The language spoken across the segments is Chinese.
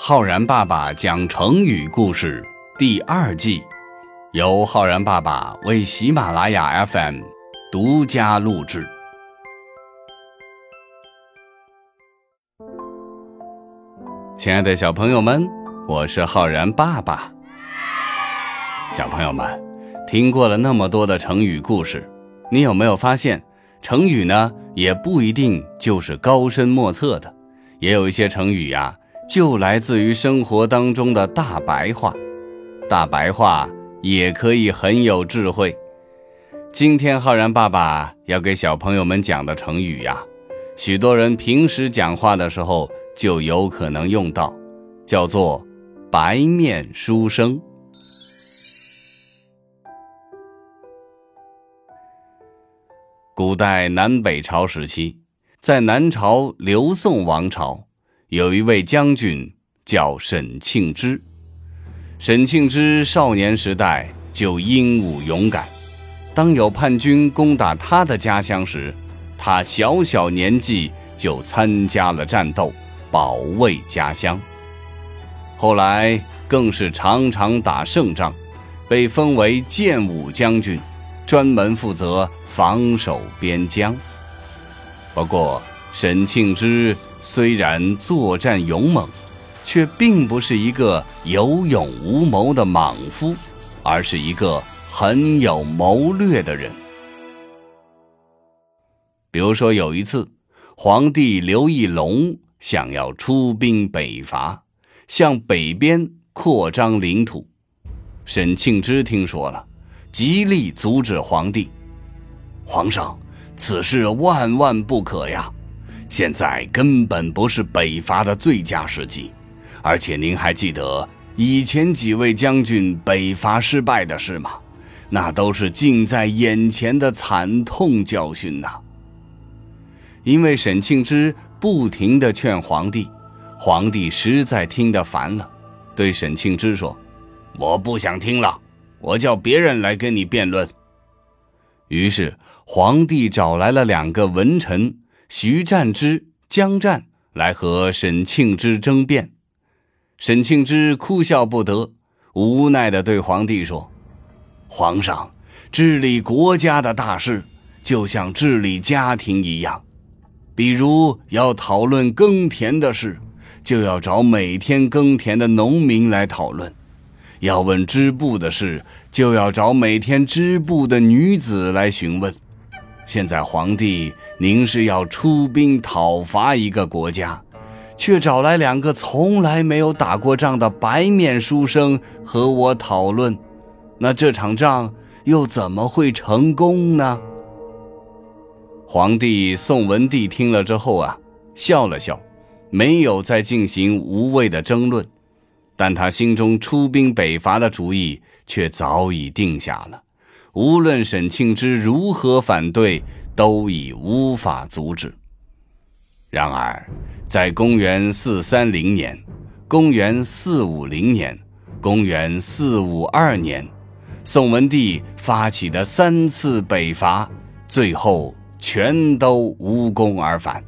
浩然爸爸讲成语故事第二季，由浩然爸爸为喜马拉雅 FM 独家录制。亲爱的小朋友们，我是浩然爸爸。小朋友们，听过了那么多的成语故事，你有没有发现，成语呢也不一定就是高深莫测的，也有一些成语呀。就来自于生活当中的大白话，大白话也可以很有智慧。今天浩然爸爸要给小朋友们讲的成语呀，许多人平时讲话的时候就有可能用到，叫做“白面书生”。古代南北朝时期，在南朝刘宋王朝。有一位将军叫沈庆之，沈庆之少年时代就英武勇敢。当有叛军攻打他的家乡时，他小小年纪就参加了战斗，保卫家乡。后来更是常常打胜仗，被封为建武将军，专门负责防守边疆。不过，沈庆之。虽然作战勇猛，却并不是一个有勇无谋的莽夫，而是一个很有谋略的人。比如说，有一次，皇帝刘义隆想要出兵北伐，向北边扩张领土。沈庆之听说了，极力阻止皇帝：“皇上，此事万万不可呀！”现在根本不是北伐的最佳时机，而且您还记得以前几位将军北伐失败的事吗？那都是近在眼前的惨痛教训呐。因为沈庆之不停地劝皇帝，皇帝实在听得烦了，对沈庆之说：“我不想听了，我叫别人来跟你辩论。”于是皇帝找来了两个文臣。徐战之、江战来和沈庆之争辩，沈庆之哭笑不得，无奈地对皇帝说：“皇上，治理国家的大事就像治理家庭一样，比如要讨论耕田的事，就要找每天耕田的农民来讨论；要问织布的事，就要找每天织布的女子来询问。”现在皇帝，您是要出兵讨伐一个国家，却找来两个从来没有打过仗的白面书生和我讨论，那这场仗又怎么会成功呢？皇帝宋文帝听了之后啊，笑了笑，没有再进行无谓的争论，但他心中出兵北伐的主意却早已定下了。无论沈庆之如何反对，都已无法阻止。然而，在公元四三零年、公元四五零年、公元四五二年，宋文帝发起的三次北伐，最后全都无功而返。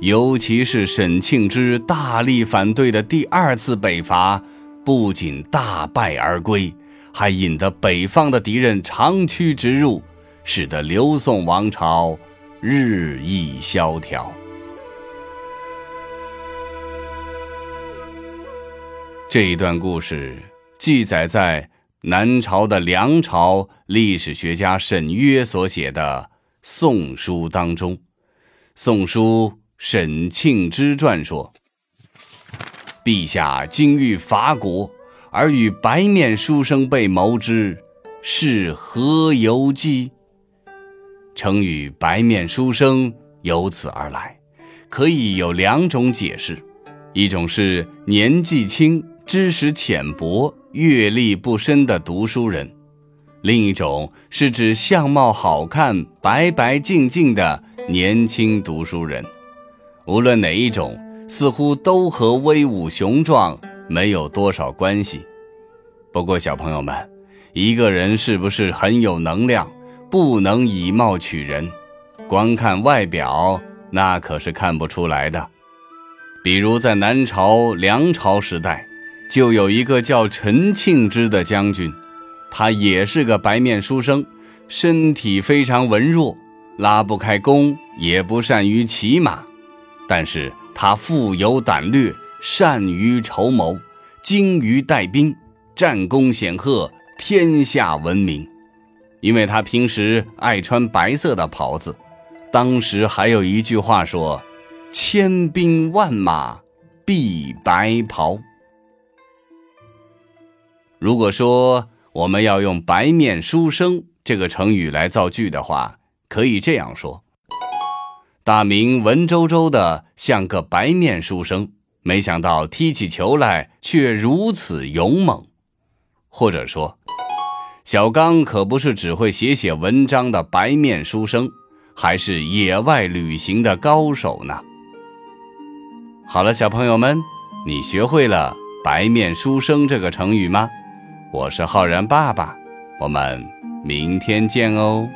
尤其是沈庆之大力反对的第二次北伐，不仅大败而归。还引得北方的敌人长驱直入，使得刘宋王朝日益萧条。这一段故事记载在南朝的梁朝历史学家沈约所写的《宋书》当中，《宋书·沈庆之传》说：“陛下今欲伐国。”而与白面书生被谋之，是何由机？成语“白面书生”由此而来，可以有两种解释：一种是年纪轻、知识浅薄、阅历不深的读书人；另一种是指相貌好看、白白净净的年轻读书人。无论哪一种，似乎都和威武雄壮。没有多少关系。不过，小朋友们，一个人是不是很有能量，不能以貌取人，光看外表那可是看不出来的。比如在南朝梁朝时代，就有一个叫陈庆之的将军，他也是个白面书生，身体非常文弱，拉不开弓，也不善于骑马，但是他富有胆略，善于筹谋，精于带兵，战功显赫，天下闻名。因为他平时爱穿白色的袍子，当时还有一句话说：“千兵万马必白袍。”如果说我们要用“白面书生”这个成语来造句的话，可以这样说：大明文绉绉的像个白面书生，没想到踢起球来却如此勇猛。或者说。小刚可不是只会写写文章的白面书生，还是野外旅行的高手呢。好了，小朋友们，你学会了“白面书生”这个成语吗？我是浩然爸爸，我们明天见哦。